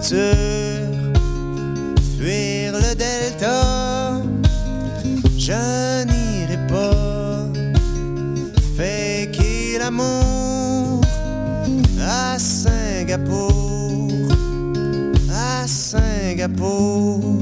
futur, fuir le delta. Je n'irai pas faker l'amour à Singapour, à Singapour.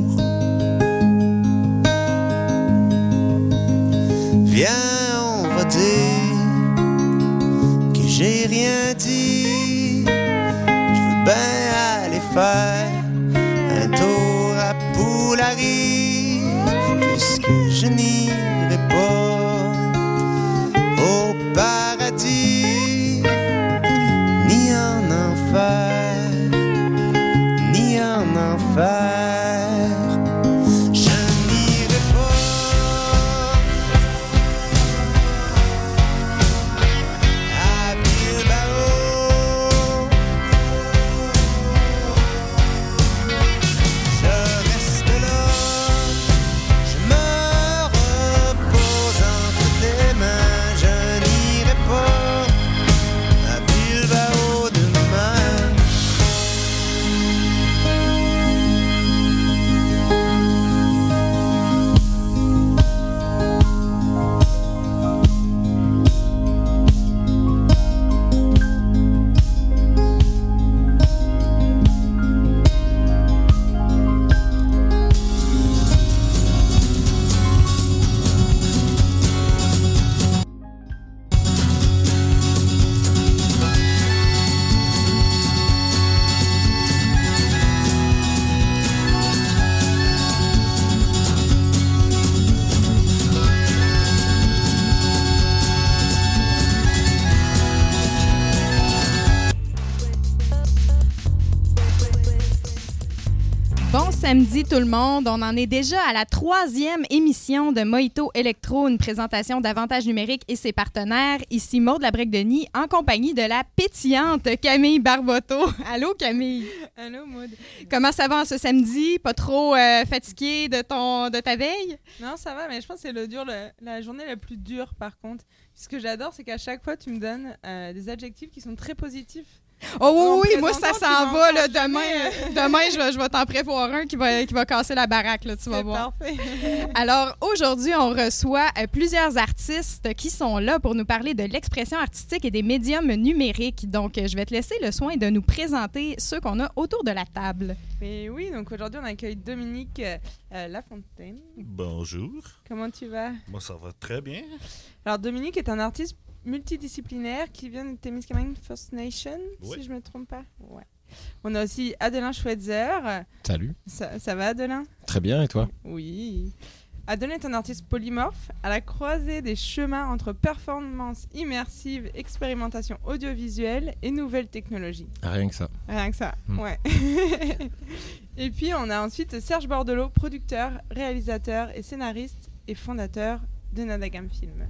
Samedi tout le monde, on en est déjà à la troisième émission de Mojito Electro, une présentation d'avantages numériques et ses partenaires. Ici Maud Labrec-Denis en compagnie de la pétillante Camille Barboteau. Allô Camille, Allô, Maud. comment ça va en ce samedi? Pas trop euh, fatigué de, ton, de ta veille? Non, ça va, mais je pense que c'est le dur, le- la journée la plus dure par contre. Ce que j'adore, c'est qu'à chaque fois, tu me donnes euh, des adjectifs qui sont très positifs. Oh oui, oui, moi ça s'en va là, demain. euh, demain, je vais, je vais t'en prévoir un qui va, qui va casser la baraque, là, tu vas voir. parfait. Alors aujourd'hui, on reçoit euh, plusieurs artistes qui sont là pour nous parler de l'expression artistique et des médiums numériques. Donc, euh, je vais te laisser le soin de nous présenter ceux qu'on a autour de la table. Mais oui, donc aujourd'hui, on accueille Dominique euh, euh, Lafontaine. Bonjour, Comment tu vas? Moi ça va très bien. Alors, Dominique est un artiste multidisciplinaire qui vient de Témiscamingue First Nation, Oui. si je me trompe pas. Ouais. On a aussi Adelin Schweitzer. Salut. Ça, ça va, Adelin? Très bien, et toi? Oui. Adelin est un artiste polymorphe à la croisée des chemins entre performance immersive, expérimentation audiovisuelle et nouvelles technologies. Rien que ça. Rien que ça, Hmm. ouais. et puis on a ensuite Serge Bordelot, producteur, réalisateur et scénariste et fondateur de Nadagam Film.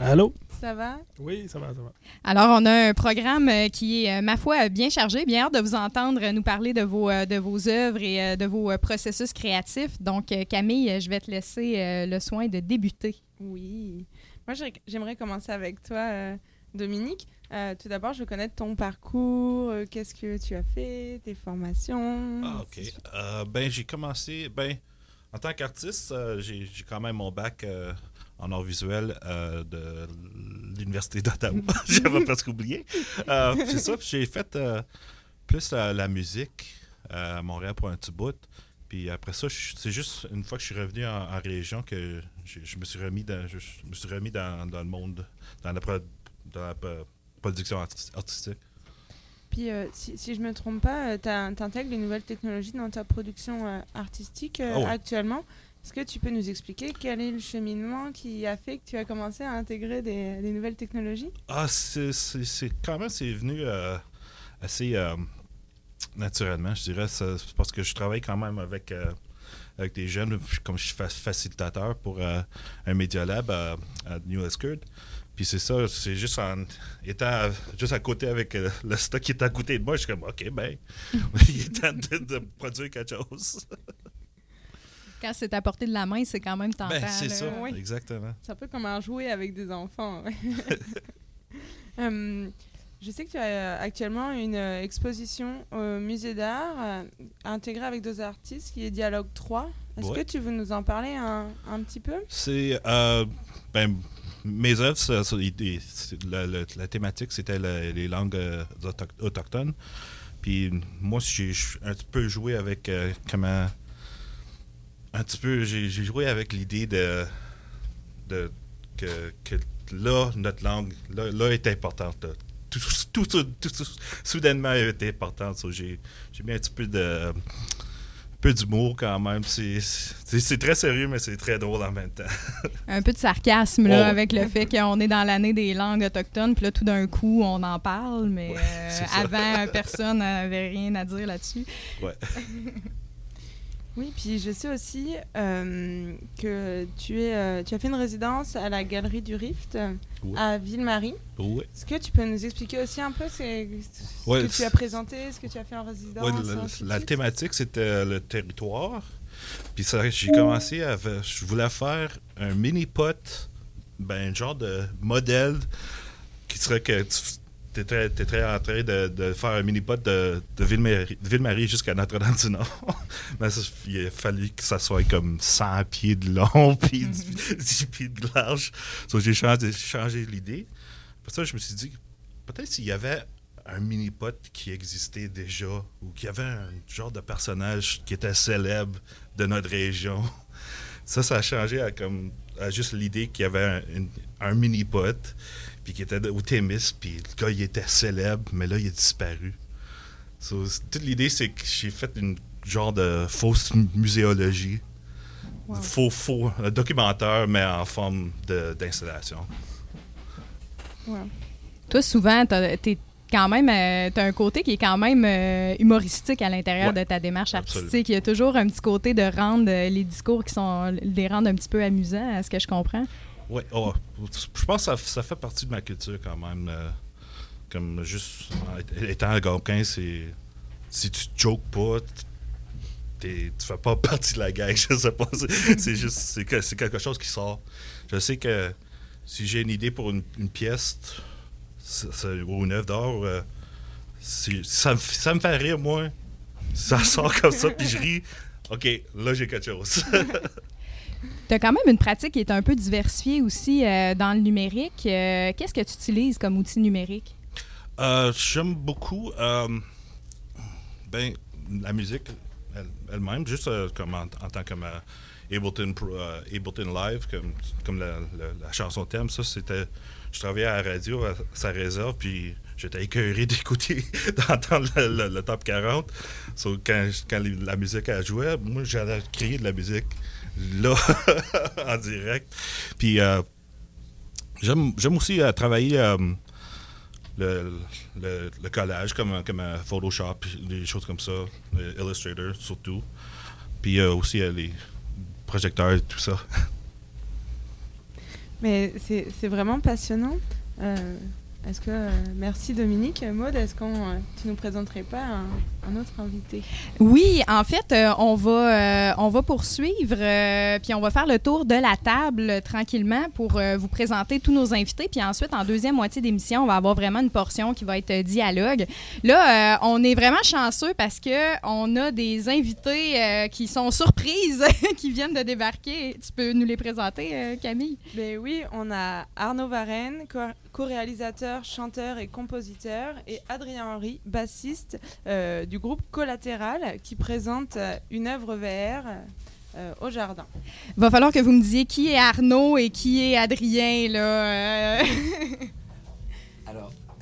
Allô? Ça va? Oui, ça va, ça va. Alors, on a un programme euh, qui est, euh, ma foi, bien chargé. Bien hâte de vous entendre nous parler de vos, euh, de vos œuvres et euh, de vos euh, processus créatifs. Donc, euh, Camille, euh, je vais te laisser euh, le soin de débuter. Oui. Moi, j'ai- j'aimerais commencer avec toi, euh, Dominique. Euh, tout d'abord, je veux connaître ton parcours, euh, qu'est-ce que tu as fait, tes formations? Ah, OK. Euh, ben, j'ai commencé. Ben, en tant qu'artiste, euh, j'ai j'ai quand même mon bac euh, en art visuel euh, de l'Université d'Ottawa. J'avais presque oublié. Euh, c'est ça. J'ai fait euh, plus la, la musique à Montréal pour un petit bout. Puis après ça, c'est juste une fois que je suis revenu en, en région que je, je me suis remis dans, je, je me suis remis dans, dans le monde, dans la, pro- dans la pro- production artis- artistique. Puis, euh, si, si je me trompe pas, tu intègres les nouvelles technologies dans ta production euh, artistique euh, Oh. actuellement. Est-ce que tu peux nous expliquer quel est le cheminement qui a fait que tu as commencé à intégrer des, nouvelles technologies? Ah, c'est quand même, c'est venu euh, assez euh, naturellement, je dirais. Parce que je travaille quand même avec, euh, avec des jeunes, comme je suis fa- facilitateur pour un Media Lab à, New Escard. Puis c'est ça, c'est juste en étant juste à côté avec le stock qui est à côté de moi, je suis comme, OK, ben, il est temps de, de produire quelque chose. Quand c'est à portée de la main, c'est quand même tentant. Ben, c'est ça, Oui. exactement. C'est un peu comme un jouet avec des enfants. Hum, je sais que tu as actuellement une euh, exposition au musée d'art euh, intégrée avec deux artistes qui est Dialogue 3. Est-ce Ouais. que tu veux nous en parler un, un petit peu? C'est. euh, ben, mes œuvres, ça- ça- la, la- la thématique, c'était la- les langues euh, autoch- autochtones. Puis moi, j'ai un petit peu joué avec euh, comment. Un petit peu, j'ai joué avec l'idée de. de que, que là, notre langue, là, là est importante. là. Tout, tout, tout, tout- tout soudainement, elle est importante. So, j'ai mis un petit peu de. Peu d'humour quand même. C'est- très sérieux, mais c'est très drôle en même temps. Un peu de sarcasme là, Oh, avec le fait qu'on est dans l'année des langues autochtones, puis là, tout d'un coup, on en parle, mais Ouais, euh, avant, personne n'avait rien à dire là-dessus. Ouais. Oui, puis je sais aussi euh, que tu, es, euh, tu as fait une résidence à la Galerie du Rift euh, Ouais. à Ville-Marie. Ouais. Est-ce que tu peux nous expliquer aussi un peu ce, ce Ouais, que tu as présenté, ce que tu as fait en résidence la, thématique, c'était le territoire. Puis j'ai commencé à. Je voulais faire un mini-pot, ben, un genre de modèle qui serait que tu étais, en train de, de faire un mini-pot de, de Ville-Marie Ville-Marie jusqu'à Notre-Dame-du-Nord. Mais ça, il a fallu que ça soit comme 100 pieds de long puis 10 pieds de large. So, j'ai changé, changé l'idée. Pour ça, je me suis dit, peut-être s'il y avait un mini-pot qui existait déjà ou qu'il y avait un genre de personnage qui était célèbre de notre région. Ça, ça a changé à, comme, à juste l'idée qu'il y avait un, une- un mini-pot puis qui était au Témis, puis le gars, il était célèbre, mais là, il a disparu. So, toute l'idée, c'est que j'ai fait une genre de fausse mu- muséologie. Wow. Faux, faux, un documentaire, mais en forme de- d'installation. Toi, souvent, t'as t'es quand même, euh, t'as un côté qui est quand même euh, humoristique à l'intérieur Ouais, de ta démarche absolument. artistique. Il y a toujours un petit côté de rendre euh, les discours qui sont, les rendre un petit peu amusants, à ce que je comprends. Oui, oh, je pense que ça, fait partie de ma culture quand même. euh, comme juste étant algonquin, c'est. Si tu jokes pas, tu fais pas partie de la gang, je sais pas. C'est juste. C'est que- c'est quelque chose qui sort. Je sais que si j'ai une idée pour une, pièce c'est- ou une œuvre d'art, euh, ça, me- ça me fait rire, moi. Ça sort comme ça, puis je ris. OK, là, j'ai quelque chose. Tu as quand même une pratique qui est un peu diversifiée aussi euh, dans le numérique. Euh, Qu'est-ce que tu utilises comme outil numérique? Euh, J'aime beaucoup ben, la musique elle- elle-même, juste comme en, tant que ma Ableton, Pro- Ableton Live, comme, comme la, chanson thème, ça c'était. Je travaillais à la radio, à sa réserve, puis j'étais écœuré d'écouter, d'entendre le, top 40. So, quand, la musique elle jouait, moi j'allais créer de la musique là, en direct. Puis euh, j'aime aussi euh, travailler. euh, le, collage comme, comme Photoshop, des choses comme ça, euh, Illustrator surtout. Puis euh, aussi euh, les projecteurs et tout ça. Mais c'est vraiment passionnant. Euh, est-ce que, euh, merci Dominique. Maud, est-ce que tu nous présenterais pas un, un autre invité Oui, en fait, euh, on, va, euh, on va poursuivre, euh, puis on va faire le tour de la table euh, tranquillement pour euh, vous présenter tous nos invités. Puis ensuite, en deuxième moitié d'émission, on va avoir vraiment une portion qui va être euh, dialogue. Là, euh, on est vraiment chanceux parce que on a des invités euh, qui sont surprises, qui viennent de débarquer. Tu peux nous les présenter, euh, Camille? Ben oui, on a Arnaud Varenne, co- co-réalisateur, chanteur et compositeur, et Adrien Henry, bassiste euh, du groupe Collatéral, qui présente euh, une œuvre VR euh, au jardin. Va falloir que vous me disiez qui est Arnaud et qui est Adrien, là.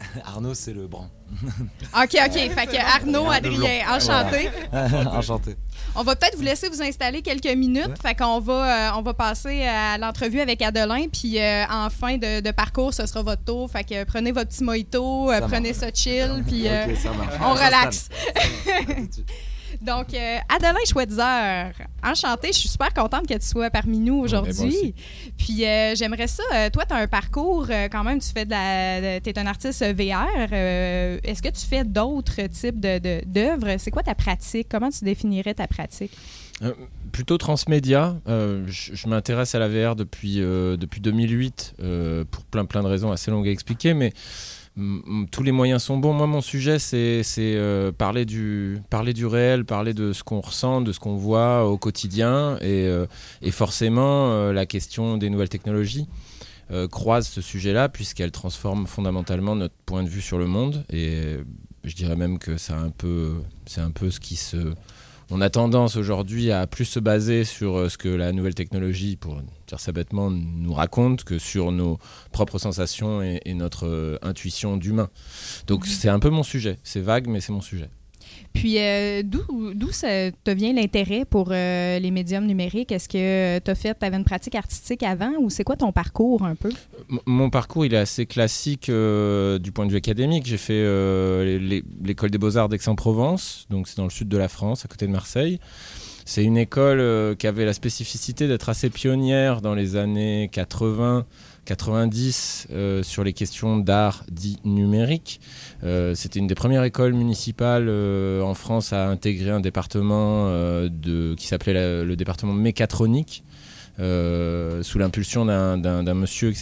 Arnaud, c'est le brun. OK, OK. Fait que Arnaud, Adrien, enchanté. Enchanté. On va peut-être vous laisser vous installer quelques minutes. Fait qu'on va, euh, on va passer à l'entrevue avec Adelin. Puis euh, en fin de, de parcours, ce sera votre tour. Fait que prenez votre petit mojito, euh, prenez marche. ça chill. Puis euh, on relaxe. Donc, euh, Adelin Schweitzer, enchantée. Je suis super contente que tu sois parmi nous moi aujourd'hui. Puis, euh, j'aimerais ça. euh, toi, tu as un parcours euh, quand même. Tu fais de la. Tu es un artiste VR. Est-ce que tu fais d'autres types de- de- d'œuvres? C'est quoi ta pratique? Comment tu définirais ta pratique? Plutôt transmédia. Euh, je je m'intéresse à la VR depuis, euh, depuis 2008 euh, pour plein plein de raisons assez longues à expliquer, mais tous les moyens sont bons. Moi, mon sujet, c'est euh, parler, du, parler du réel, parler de ce qu'on ressent, de ce qu'on voit au quotidien, et, euh, forcément, euh, la question des nouvelles technologies. croise ce sujet-là puisqu'elle transforme fondamentalement notre point de vue sur le monde et je dirais même que c'est un un peu ce qui se on a tendance aujourd'hui à plus se baser sur euh, ce que la nouvelle technologie, pour dire ça bêtement, nous raconte que sur nos propres sensations et, et notre euh, intuition d'humain. Donc c'est un peu mon sujet. C'est vague, mais c'est mon sujet. Puis, euh, d'où ça te vient l'intérêt pour euh, les médiums numériques? Est-ce que tu fait, avais une pratique artistique avant ou c'est quoi ton parcours un peu? Mon parcours, il est assez classique euh, du point de vue académique. J'ai fait l'école des beaux-arts d'Aix-en-Provence, donc c'est dans le sud de la France, à côté de Marseille. C'est une école qui avait la spécificité d'être assez pionnière dans les années 80, 90 euh, sur les questions d'art dit numérique. Euh, C'était une des premières écoles municipales euh, en France à intégrer un département qui s'appelait la- le département mécatronique. sous l'impulsion d'un- monsieur qui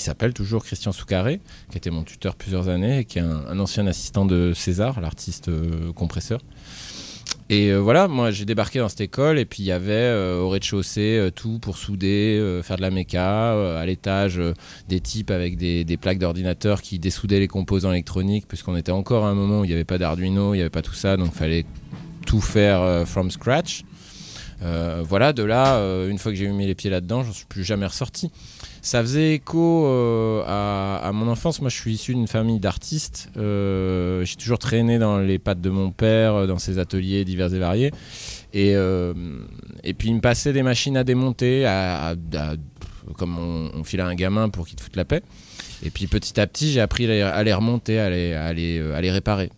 s'appelle toujours Christian Soucaré, qui était mon tuteur plusieurs années et qui est un, ancien assistant de César, l'artiste compresseur. Et euh, voilà, moi j'ai débarqué dans cette école et puis il y avait euh, au rez-de-chaussée euh, tout pour souder, faire de la méca, à l'étage des types avec des, des plaques d'ordinateur qui dessoudaient les composants électroniques, puisqu'on était encore à un moment où il n'y avait pas d'Arduino, il n'y avait pas tout ça, donc il fallait tout faire from scratch. Voilà, de là, une fois que j'ai mis les pieds là-dedans, j'en suis plus jamais ressorti. Ça faisait écho euh, à, mon enfance. Moi, je suis issu d'une famille d'artistes. Euh, j'ai toujours traîné dans les pattes de mon père, euh, dans ses ateliers divers et variés. Et, et puis, il me passait des machines à démonter, à, comme on, on file à un gamin pour qu'il te foute la paix. Et puis, petit à petit, j'ai appris à les, remonter, à les, à les, à les réparer.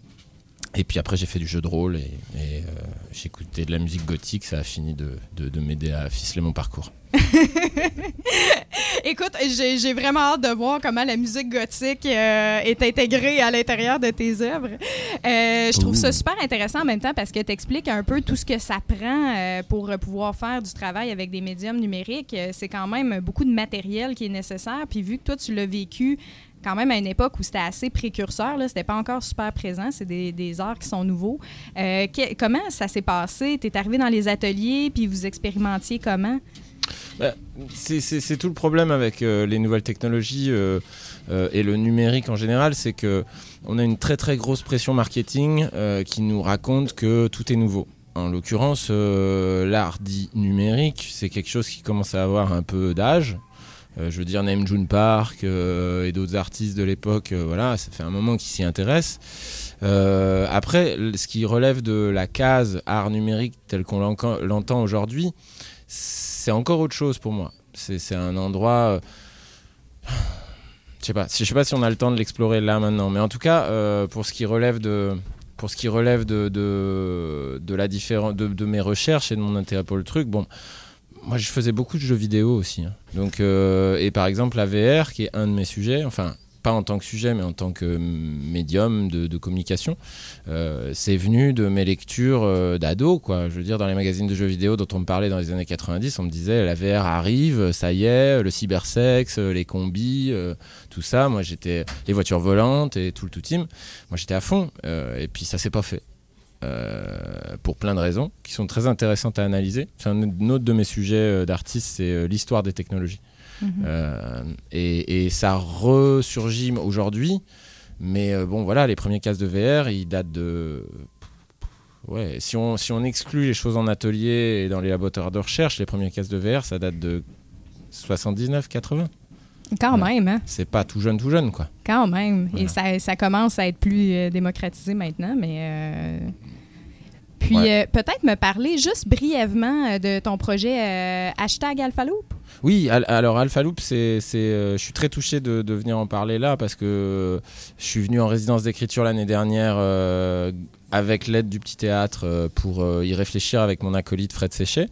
Et puis après, j'ai fait du jeu de rôle et, écouté de la musique gothique. Ça a fini de, de- de m'aider à ficeler mon parcours. Écoute, j'ai vraiment hâte de voir comment la musique gothique euh, est intégrée à l'intérieur de tes œuvres. Euh, je trouve ça super intéressant en même temps parce que tu expliques un peu tout ce que ça prend euh, pour pouvoir faire du travail avec des médiums numériques. C'est quand même beaucoup de matériel qui est nécessaire. Puis vu que toi, tu l'as vécu quand même à une époque où c'était assez précurseur, c'était pas encore super présent, c'est des, des arts qui sont nouveaux. Euh, comment ça s'est passé? Tu es arrivé dans les ateliers, puis vous expérimentiez comment? Bah, c'est- tout le problème avec euh, les nouvelles technologies euh, et le numérique en général, c'est que on a une très très grosse pression marketing qui nous raconte que tout est nouveau. En l'occurrence, l'art dit numérique, c'est quelque chose qui commence à avoir un peu d'âge. Euh, je veux dire, Naim June Park euh, et d'autres artistes de l'époque, euh, voilà, ça fait un moment qu'ils s'y intéressent. Après, ce qui relève de la case art numérique tel qu'on l'entend aujourd'hui, c'est encore autre chose pour moi. C'est un endroit. Je sais sais pas si on a le temps de l'explorer là maintenant, mais en tout cas, pour ce qui relève de, pour ce qui relève de, de, la de mes recherches et de mon intérêt pour le truc, bon, moi, je faisais beaucoup de jeux vidéo aussi. hein. Donc, euh, et par exemple, la VR, qui est un de mes sujets, enfin, pas en tant que sujet, mais en tant que médium de, communication, euh, c'est venu de mes lectures euh, d'ado, quoi. Je veux dire, dans les magazines de jeux vidéo dont on me parlait dans les années 90, on me disait la VR arrive, ça y est, le cybersex, les combis, tout ça. Moi, j'étais les voitures volantes et tout le tout team. Moi, j'étais à fond. et puis, ça s'est pas fait. Euh, pour plein de raisons qui sont très intéressantes à analyser. C'est un autre de mes sujets euh, d'artiste, c'est euh, l'histoire des technologies. Mhm. Euh, et, et ça ressurgit aujourd'hui. Mais bon, voilà, les premiers casques de VR, ils datent de. Ouais, si on, si on exclut les choses en atelier et dans les laboratoires de recherche, les premiers casques de VR, ça date de 79, 80. Quand Ouais. même, hein? C'est pas tout jeune, tout jeune, quoi. Quand même. Et ça, ça commence à être plus euh, démocratisé maintenant, mais. euh, Puis Ouais. euh, peut-être me parler juste brièvement de ton projet hashtag Alphaloop. Oui, al- alors Alpha Loop, c'est, je suis très touché de, de venir en parler là parce que je suis venu en résidence d'écriture l'année dernière avec l'aide du petit théâtre pour y réfléchir avec mon acolyte Fred Séchet.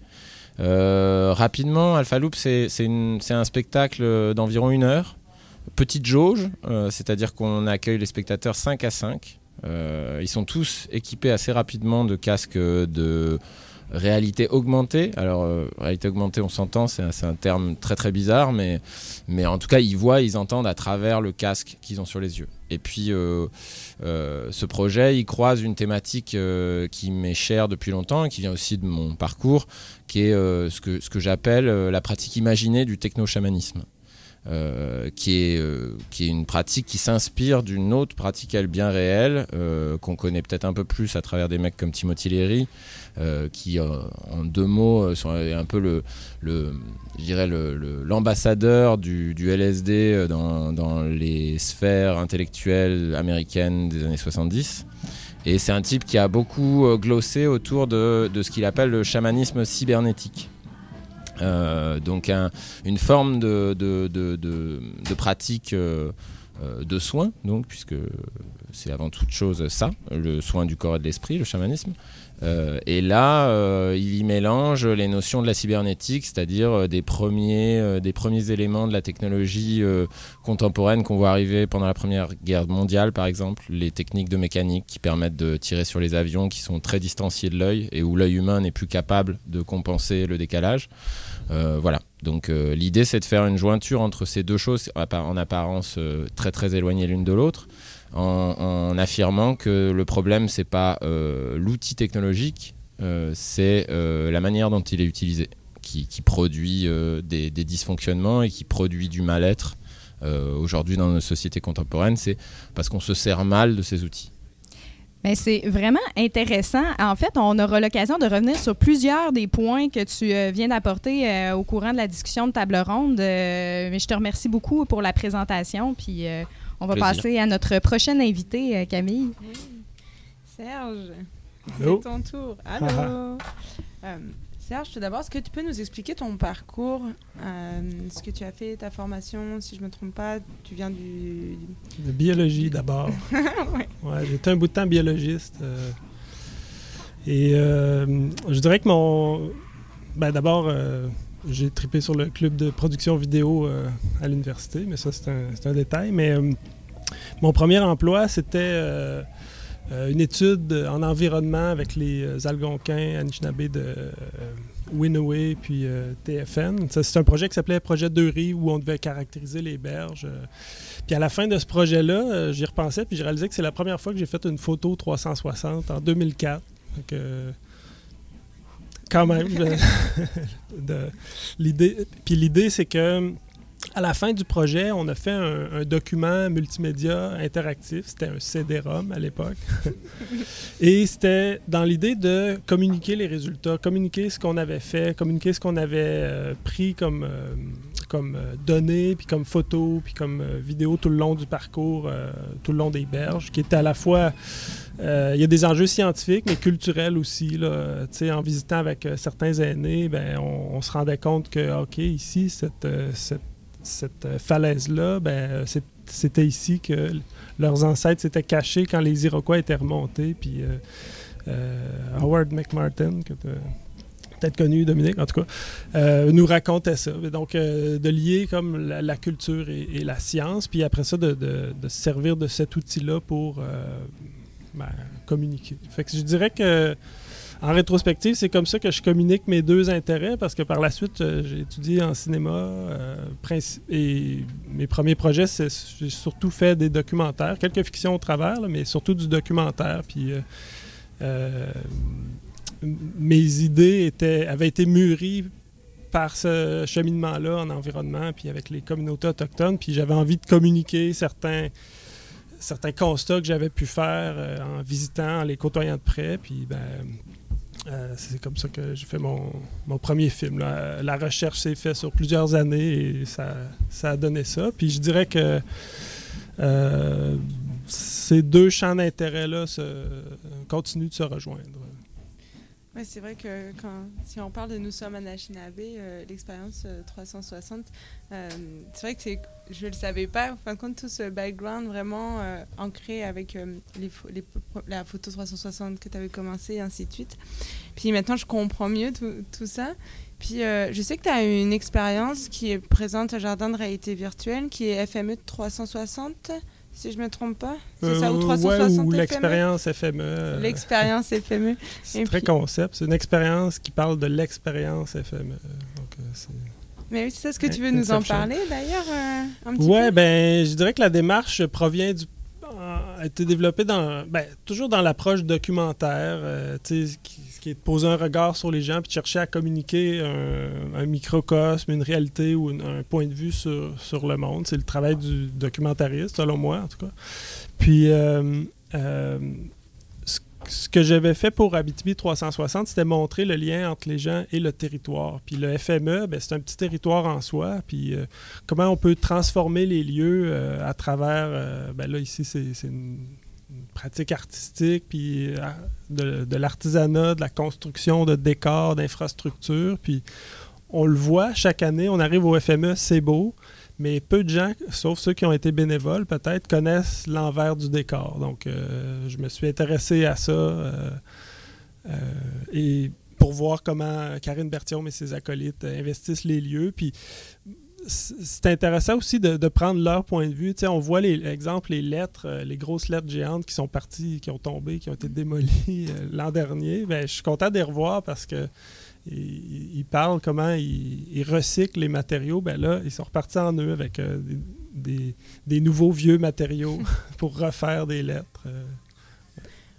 Euh, rapidement, Alpha Loop, c'est, un spectacle d'environ une heure, petite jauge, euh, c'est-à-dire qu'on accueille les spectateurs 5 à 5. Euh, ils sont tous équipés assez rapidement de casques de réalité augmentée. Alors, réalité augmentée, on s'entend, c'est un, c'est un terme très très bizarre, mais, mais en tout cas, ils voient, ils entendent à travers le casque qu'ils ont sur les yeux. Et puis, euh, euh, ce projet, il croise une thématique euh, qui m'est chère depuis longtemps et qui vient aussi de mon parcours, qui est ce que, j'appelle la pratique imaginée du techno-chamanisme. Qui, est, une pratique qui s'inspire d'une autre pratique elle bien réelle qu'on connaît peut-être un peu plus à travers des mecs comme Timothy Leary qui euh, en deux mots euh, sont un peu le, je dirais l'ambassadeur du, LSD euh, dans, les sphères intellectuelles américaines des années 70 et c'est un type qui a beaucoup euh, glossé autour de, ce qu'il appelle le chamanisme cybernétique. Euh, donc un- une forme de, pratique euh, euh, de soins, donc, puisque c'est avant toute chose ça, le soin du corps et de l'esprit, le chamanisme. Euh, et là, euh, il y mélange les notions de la cybernétique, c'est-à-dire euh, des, premiers, des premiers éléments de la technologie contemporaine qu'on voit arriver pendant la Première Guerre mondiale, par exemple, les techniques de mécanique qui permettent de tirer sur les avions qui sont très distanciés de l'œil et où l'œil humain n'est plus capable de compenser le décalage. Voilà. Donc l'idée c'est de faire une jointure entre ces deux choses en appa- en apparence très très éloignées l'une de l'autre, en, affirmant que le problème c'est pas euh, l'outil technologique, euh, c'est euh, la manière dont il est utilisé, qui, produit des, dysfonctionnements et qui produit du mal-être. Aujourd'hui dans nos sociétés contemporaines, c'est parce qu'on se sert mal de ces outils. C'est vraiment intéressant. En fait, on aura l'occasion de revenir sur plusieurs des points que tu viens d'apporter au courant de la discussion de table ronde. Mais je te remercie beaucoup pour la présentation. Puis on va Plaisir. passer à notre prochaine invitée, euh, Camille. Serge, Allô? c'est ton tour. Allô? Euh, Serge, tout d'abord, est-ce que tu peux nous expliquer ton parcours, euh, ce que tu as fait, ta formation, si je me trompe pas, tu viens du... De biologie d'abord. Ouais. Ouais, J'étais un bout de temps biologiste. euh, et euh, je dirais que mon. Ben, D'abord, euh, j'ai trippé sur le club de production vidéo euh, à l'université, mais ça, c'est un, détail. Mais euh, mon premier emploi, c'était euh, une étude en environnement avec les Algonquins, Anishinaabe de Winaway puis TFN. C'est un projet qui s'appelait Projet de riz où on devait caractériser les berges. puis à la fin de ce projet-là, j'y repensais, puis j'ai réalisé que c'est la première fois que j'ai fait une photo 360 en 2004. Fait que, euh, quand même, l'idée. Puis l'idée, c'est que à la fin du projet, on a fait un, un document multimédia interactif. C'était un CD-ROM à l'époque. Et c'était dans l'idée de communiquer les résultats, communiquer ce qu'on avait fait, communiquer ce qu'on avait euh, pris comme, euh, comme euh, données, puis comme photos, puis comme euh, vidéos tout le long du parcours, tout le long des berges, qui était à la fois... Il y a des enjeux scientifiques, mais culturels aussi. Là. Tu sais, En visitant avec certains aînés, ben, on, on se rendait compte que, OK, ici, cette, cette, cette, euh, falaise-là, ben, euh, c'était ici que leurs ancêtres s'étaient cachés quand les Iroquois étaient remontés. Puis euh, Howard McMartin, que peut-être connu, Dominique, en tout cas, nous racontait ça. Donc, de lier comme la, culture et, la science, puis après ça, de, se servir de cet outil-là pour ben, communiquer. Fait que je dirais que, en rétrospective, c'est comme ça que je communique mes deux intérêts, parce que par la suite, euh, j'ai étudié en cinéma, euh, et mes premiers projets, j'ai surtout fait des documentaires, quelques fictions au travers, mais surtout du documentaire, puis... euh, mes idées avaient été mûries par ce cheminement-là en environnement, puis avec les communautés autochtones, puis j'avais envie de communiquer certains, certains constats que j'avais pu faire en visitant, en les côtoyant de près, puis ben, euh, c'est comme ça que j'ai fait mon, mon premier film. La recherche s'est faite sur plusieurs années et ça, ça a donné ça. Puis je dirais que euh, ces deux champs d'intérêt-là continuent de se rejoindre. Ouais, c'est vrai que quand, si on parle de Nous sommes à euh, l'expérience euh, 360, euh, c'est vrai que je ne le savais pas, en fin de compte, tout ce background vraiment euh, ancré avec euh, la photo 360 que tu avais commencé et ainsi de suite. Puis maintenant, je comprends mieux tout, tout ça. Puis euh, je sais que tu as une expérience qui est présente au Jardin de réalité virtuelle, qui est FME 360, si je ne me trompe pas. C'est ça, ou Euh, 360 ouais, ou FME? l'expérience FME. euh, L'expérience FME. c'est très puis- concept. C'est une expérience qui parle de l'expérience FME. Donc, euh, Mais oui, c'est ça, est-ce que tu veux nous en parler d'ailleurs euh, un petit Ouais, peu? ben, je dirais que la démarche provient du a été développée dans ben, toujours dans l'approche documentaire, euh, tu sais, qui, qui est de poser un regard sur les gens puis de chercher à communiquer un, microcosme, une réalité ou un point de vue sur, sur le monde. C'est le travail du documentariste, selon moi, en tout cas. Puis, euh, euh, ce, que j'avais fait pour Abitibi 360, c'était montrer le lien entre les gens et le territoire. Puis le FME, ben, c'est un petit territoire en soi. Puis euh, comment on peut transformer les lieux à travers, ben là ici c'est une pratique artistique, puis euh, de, l'artisanat, de la construction de décors, d'infrastructures, puis on le voit chaque année, on arrive au FME, c'est beau, mais peu de gens, sauf ceux qui ont été bénévoles peut-être, connaissent l'envers du décor. Donc euh, je me suis intéressé à ça euh, et pour voir comment Karine Bertium et ses acolytes investissent les lieux, puis c'est intéressant aussi de, de prendre leur point de vue. Tu sais, on voit les exemple les lettres, euh, les grosses lettres géantes qui sont parties, qui ont tombé, qui ont été démolies euh, l'an dernier. Ben, je suis content de les revoir parce que ils, ils parlent comment ils, ils recyclent les matériaux. Ben là, ils sont repartis en eux avec euh, des, des- des nouveaux vieux matériaux pour refaire des lettres.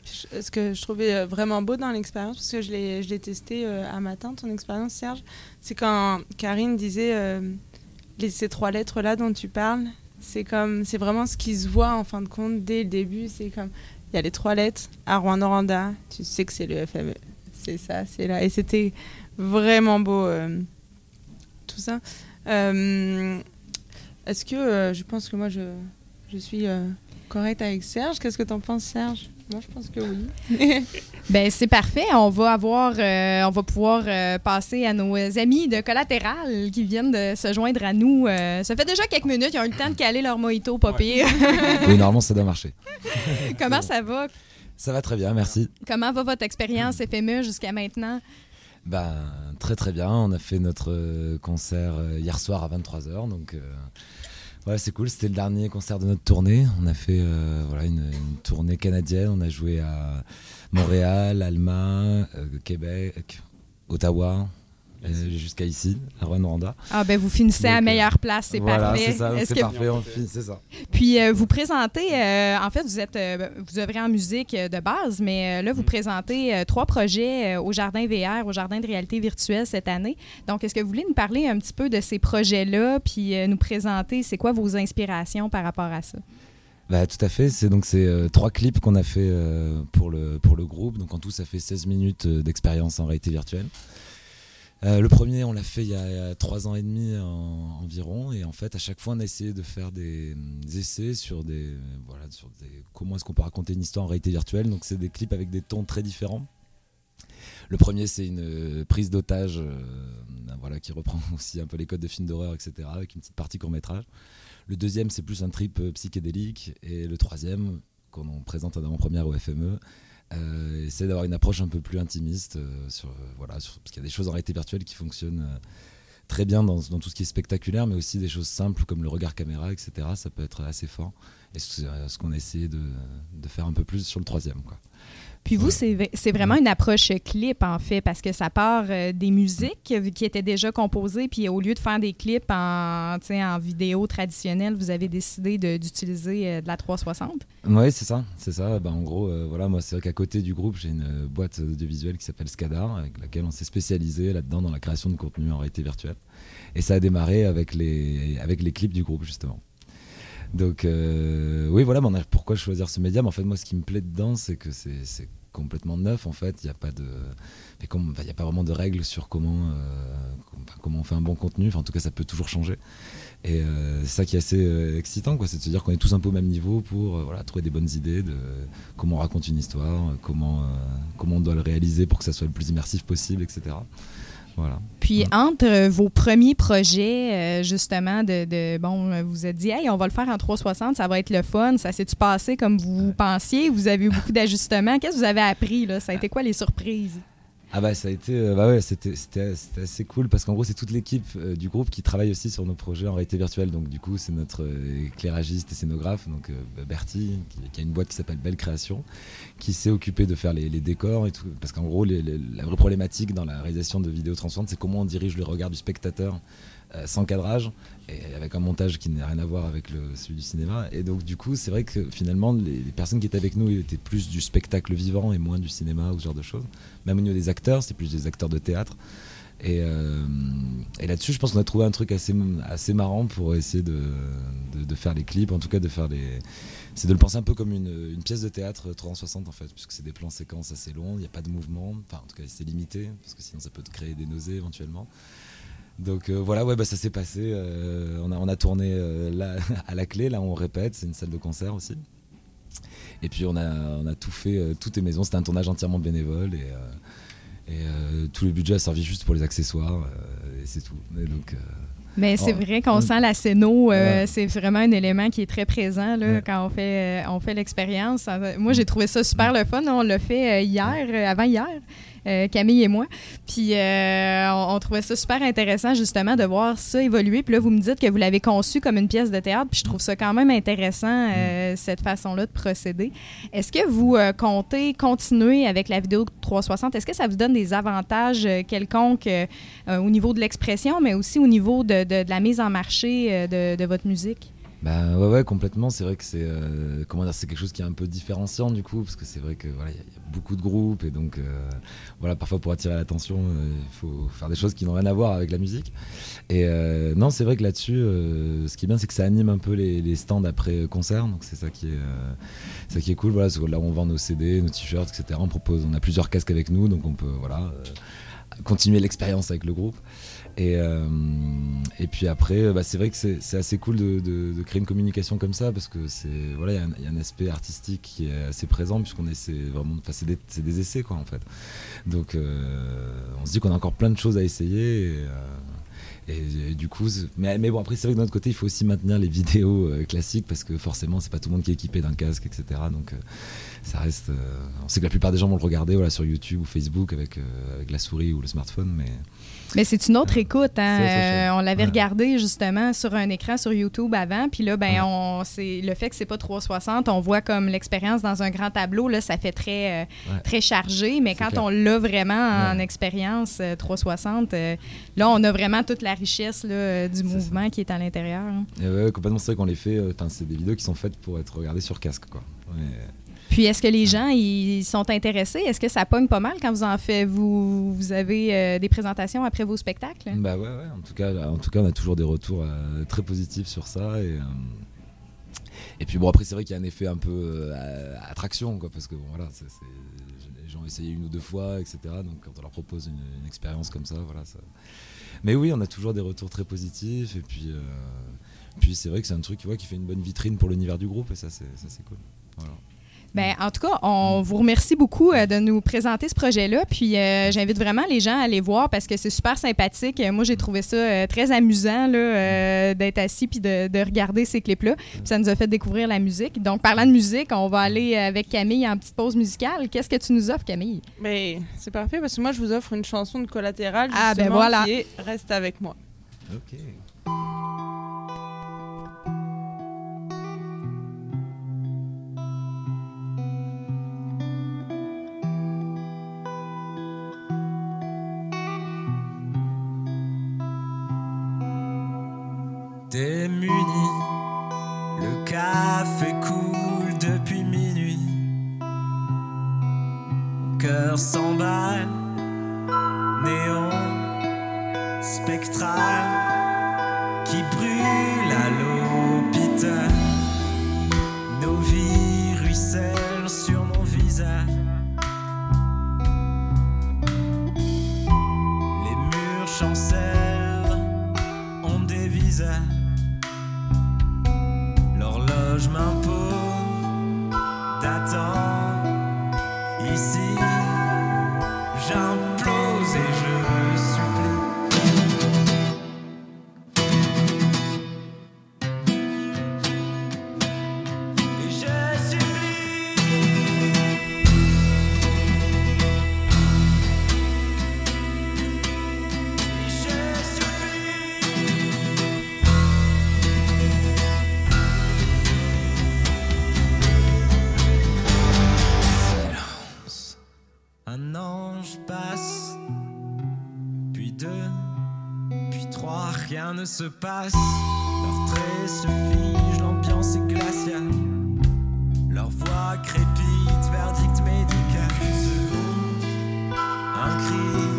Je- Ce que je trouvais vraiment beau dans l'expérience, parce que je l'ai je l'ai testé à matin, ton expérience, Serge, c'est quand Karine disait ces trois lettres-là dont tu parles, c'est comme c'est vraiment ce qui se voit en fin de compte dès le début. C'est comme il y a les trois lettres, à Rouen-Noranda, tu sais que c'est le FME. C'est ça, c'est là. Et c'était vraiment beau euh, tout ça. Euh, Est-ce que euh, je pense que moi je, je suis correcte avec Serge Qu'est-ce que t'en penses, Serge? Moi, je pense que oui. Ben c'est parfait. On va avoir, euh, on va pouvoir euh, passer à nos amis de collatéral qui viennent de se joindre à nous. Euh, ça fait déjà quelques minutes. Ils ont eu le temps de caler leur mojito, pas pire. Oui, normalement, ça doit marcher. Comment ça va? Ça va très bien, merci. Comment va votre expérience FME jusqu'à maintenant? Ben, très très bien. On a fait notre concert hier soir à 23h. Donc, euh, ouais, c'est cool. C'était le dernier concert de notre tournée. On a fait euh, voilà, une, tournée canadienne. On a joué à Montréal, Alma, euh, Québec, Ottawa, jusqu'à ici, à Rwanda. Ah ben vous finissez à Donc, euh, meilleure place, c'est voilà, parfait. c'est ça. C'est parfait. On finit, c'est ça. Puis euh, vous présentez, euh, en fait, vous êtes, euh, vous œuvrez en musique de base, mais là vous Mm. présentez trois projets au Jardin VR, au Jardin de réalité virtuelle cette année. Donc, est-ce que vous voulez nous parler un petit peu de ces projets-là, puis nous présenter, c'est quoi vos inspirations par rapport à ça? Bah, tout à fait. C'est donc euh, trois clips qu'on a fait euh, pour le pour le groupe. Donc en tout, ça fait 16 minutes euh, d'expérience en réalité virtuelle. Euh, le premier, on l'a fait il y, a, trois ans et demi en- environ, et en fait, à chaque fois, on a essayé de faire des, essais sur des voilà sur des comment est-ce qu'on peut raconter une histoire en réalité virtuelle. Donc c'est des clips avec des tons très différents. Le premier, c'est une euh, prise d'otage, euh, voilà, qui reprend aussi un peu les codes de films d'horreur, etc., avec une petite partie court métrage. Le deuxième, c'est plus un trip psychédélique. Et le troisième, qu'on en présente en avant-première au FME, Euh, essayer d'avoir une approche un peu plus intimiste euh, sur, euh, voilà, parce qu'il y a des choses en réalité virtuelle qui fonctionnent très bien dans, tout ce qui est spectaculaire, mais aussi des choses simples comme le regard caméra, etc. Ça peut être assez fort. Et c'est ce qu'on a essayé de, de faire un peu plus sur le troisième. Quoi. Puis vous, c'est vraiment une approche clip, en fait, parce que ça part euh, des musiques euh, qui étaient déjà composées, puis au lieu de faire des clips en, en vidéo traditionnelle, vous avez décidé de- d'utiliser euh, de la 360. Oui, c'est ça, c'est ça. Bah, en gros, euh, voilà, moi, c'est vrai qu'à côté du groupe, j'ai une boîte audiovisuelle qui s'appelle Scadar, avec laquelle on s'est spécialisé là-dedans dans la création de contenu en réalité virtuelle. Et ça a démarré avec les, avec les clips du groupe, justement. Donc, euh, oui, voilà, pourquoi choisir ce médium En fait, moi, ce qui me plaît dedans, c'est que c'est complètement neuf, en fait. Il n'y a pas de. Il n'y a pas vraiment de règles sur comment, euh, comment on fait un bon contenu. En tout cas, ça peut toujours changer. Et euh, c'est ça qui est assez euh, excitant, quoi, c'est de se dire qu'on est tous un peu au même niveau pour trouver des bonnes idées de comment on raconte une histoire, comment, comment on doit le réaliser pour que ça soit le plus immersif possible, etc. Voilà. Puis entre vos premiers projets, euh, justement, de, de- bon, euh, vous vous êtes dit, hey, on va le faire en 360, ça va être le fun. Ça s'est-tu passé comme vous pensiez? Vous avez eu beaucoup d'ajustements. Qu'est-ce que vous avez appris, là? Ça a été quoi les surprises? Ah bah ça a été, euh, bah ouais, c'était, assez cool parce qu'en gros c'est toute l'équipe euh, du groupe qui travaille aussi sur nos projets en réalité virtuelle. Donc du coup c'est notre euh, éclairagiste et scénographe, donc euh, Bertie, qui, a une boîte qui s'appelle Belle Création, qui s'est occupé de faire les, décors et tout. Parce qu'en gros la vraie problématique dans la réalisation de vidéos transparentes, c'est comment on dirige le regard du spectateur sans cadrage et avec un montage qui n'a rien à voir avec le, celui du cinéma. Et donc du coup c'est vrai que finalement les, personnes qui étaient avec nous étaient plus du spectacle vivant et moins du cinéma ou ce genre de choses même au niveau des acteurs, c'est plus des acteurs de théâtre. Et, euh, là-dessus, je pense qu'on a trouvé un truc assez, assez marrant pour essayer de, de, faire les clips, en tout cas de faire les. C'est de le penser un peu comme une, une pièce de théâtre 360 en fait, puisque c'est des plans séquences assez longs, il n'y a pas de mouvement, enfin en tout cas c'est limité, parce que sinon ça peut te créer des nausées éventuellement. Donc euh, voilà, ouais, bah, ça s'est passé. euh, on, a, on a tourné euh, là, à la clé, là on répète, c'est une salle de concert aussi. Et puis on a, on a tout fait, euh, tout est maison. C'était un tournage entièrement bénévole et, et tout le budget a servi juste pour les accessoires et c'est tout. Et donc, Mais c'est vrai qu'on sent la scéno, euh, Ouais. c'est vraiment un élément qui est très présent là, Ouais. quand on fait, euh, on fait l'expérience. Moi, j'ai trouvé ça super le fun. On l'a fait hier, euh, avant hier, euh, Camille et moi. Puis euh, on, on trouvait ça super intéressant justement de voir ça évoluer. Puis là, vous me dites que vous l'avez conçu comme une pièce de théâtre. Puis je trouve ça quand même intéressant, euh, cette façon-là de procéder. Est-ce que vous comptez continuer avec la vidéo 360? Est-ce que ça vous donne des avantages quelconques au niveau de l'expression, mais aussi au niveau de, de- de la mise en marché de, de votre musique? Bah ouais, ouais, complètement. C'est vrai que c'est euh, comment dire, c'est quelque chose qui est un peu différenciant du coup, parce que c'est vrai que voilà, il y, a- beaucoup de groupes et donc euh, voilà, parfois pour attirer l'attention, euh, il faut faire des choses qui n'ont rien à voir avec la musique. Et non, c'est vrai que là-dessus, ce qui est bien, c'est que ça anime un peu les, stands après concert, donc c'est ça qui est ça qui est cool. Voilà, là on vend nos CD, nos t-shirts, etc. On propose, on a plusieurs casques avec nous, donc on peut voilà continuer l'expérience avec le groupe. Et, euh, et puis après, euh, bah, c'est vrai que c'est assez cool de, de- de créer une communication comme ça parce que c'est voilà, il y y, a un aspect artistique qui est assez présent puisqu'on essaie vraiment, enfin c'est des, des essais quoi en fait. Donc euh, on se dit qu'on a encore plein de choses à essayer. Et, euh, et- du coup, mais, mais bon après c'est vrai que de notre côté il faut aussi maintenir les vidéos euh, classiques parce que forcément c'est pas tout le monde qui est équipé d'un casque etc. Donc euh, ça reste. euh, on sait que la plupart des gens vont le regarder voilà sur YouTube ou Facebook avec, euh, avec la souris ou le smartphone, mais Mais c'est une autre écoute. hein. Euh, on l'avait Ouais. regardé justement sur un écran sur YouTube avant. Puis là, ben, Ouais. on, c'est, le fait que c'est pas 360, on voit comme l'expérience dans un grand tableau. Là, ça fait très, euh, Ouais. très chargé. Mais quand clair. on l'a vraiment en expérience euh, 360, euh, là, on a vraiment toute la richesse là, du mouvement qui est à l'intérieur. hein. Complètement, c'est vrai qu'on les fait. c'est des vidéos qui sont faites pour être regardées sur casque, quoi. Ouais. Puis est-ce que les gens ils sont intéressés? Est-ce que ça pogne pas mal quand vous en faites? Vous, vous avez euh, des présentations après vos spectacles? Bah ouais, ouais. En tout cas, en tout cas, on a toujours des retours euh, très positifs sur ça. Et, euh, et puis bon, après, c'est vrai qu'il y a un effet un peu attraction, quoi, parce que bon, voilà, les gens ont essayé une ou deux fois, etc. Donc quand on leur propose une, une expérience comme ça, voilà. Ça... Mais oui, on a toujours des retours très positifs. Et puis, puis c'est vrai que c'est un truc, tu vois, qui fait une bonne vitrine pour l'univers du groupe. Et ça, c'est, ça, c'est cool. Voilà. Ben, en tout cas, on vous remercie beaucoup euh, de nous présenter ce projet-là. Puis euh, j'invite vraiment les gens à aller voir parce que c'est super sympathique. Moi, j'ai trouvé ça euh, très amusant là, euh, d'être assis puis de, de regarder ces clips-là. Puis ça nous a fait découvrir la musique. Donc, parlant de musique, on va aller avec Camille en petite pause musicale. Qu'est-ce que tu nous offres, Camille? Mais c'est parfait parce que moi je vous offre une chanson de collatéral Ah, ben justement, voilà. qui est Reste avec moi. OK. Ne se passe. Leurs traits se figent, l'ambiance est glaciale. Leur voix crépite, verdict médical. Un cri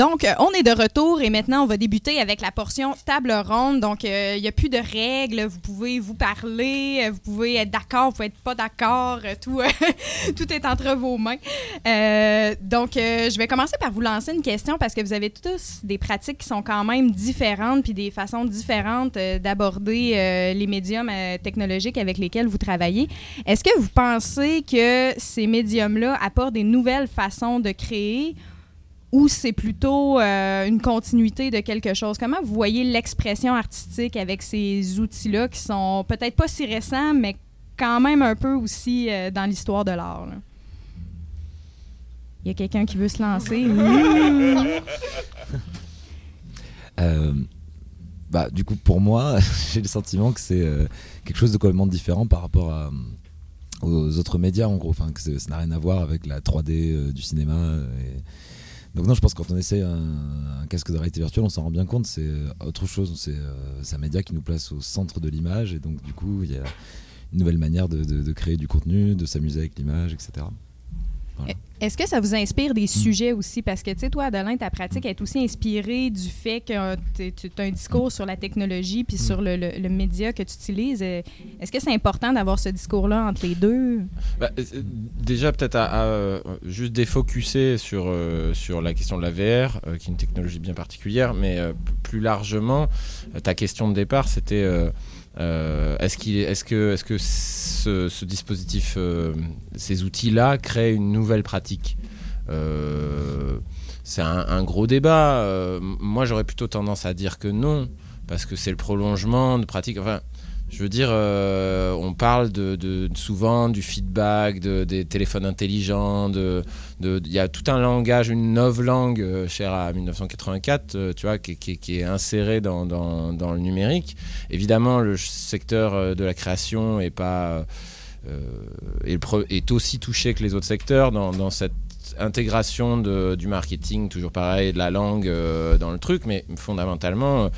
Donc, euh, on est de retour et maintenant, on va débuter avec la portion table ronde. Donc, euh, il n'y a plus de règles. Vous pouvez vous parler, euh, vous pouvez être d'accord, vous pouvez être pas d'accord. euh, Tout, euh, tout est entre vos mains. Euh, donc, euh, je vais commencer par vous lancer une question parce que vous avez tous des pratiques qui sont quand même différentes puis des façons différentes euh, d'aborder euh, les médiums euh, technologiques avec lesquels vous travaillez. Est-ce que vous pensez que ces médiums-là apportent des nouvelles façons de créer ou c'est plutôt euh, une continuité de quelque chose? Comment vous voyez l'expression artistique avec ces outils-là qui sont peut-être pas si récents, mais quand même un peu aussi euh, dans l'histoire de l'art? là? Il y a quelqu'un qui veut se lancer? Euh, bah, du coup, pour moi, j'ai le sentiment que c'est euh, quelque chose de complètement différent par rapport à, aux autres médias, en gros. Enfin, que ça n'a rien à voir avec la 3D euh, du cinéma. euh, et- Donc non, je pense que quand on essaie un, un casque de réalité virtuelle, on s'en rend bien compte. C'est euh, autre chose. C'est euh, un média qui nous place au centre de l'image. Et donc, du coup, il y a une nouvelle manière de, de- de créer du contenu, de s'amuser avec l'image, etc. Est-ce que ça vous inspire des sujets aussi? Parce que, tu sais, toi, Adeline, ta pratique est aussi inspirée du fait que tu as un discours sur la technologie puis sur le, le- le média que tu utilises. Euh, Est-ce que c'est important d'avoir ce discours-là entre les deux? Bah, euh, déjà, peut-être à, euh, juste défocuser sur, euh, sur la question de la VR, qui est une technologie bien particulière, mais plus largement, ta question de départ, c'était est-ce que, est-ce que ce, dispositif, ces outils-là créent une nouvelle pratique? C'est un, un gros débat. Moi, j'aurais plutôt tendance à dire que non, parce que c'est le prolongement de pratiques. Enfin, je veux dire, euh, on parle de, souvent du feedback, de- des téléphones intelligents. Il y a tout un langage, une novlangue euh, chère à 1984, euh, tu vois, qui, est insérée dans, le numérique. Évidemment, le secteur de la création est pas est, aussi touché que les autres secteurs dans, cette intégration du marketing, toujours pareil, de la langue dans le truc, mais fondamentalement.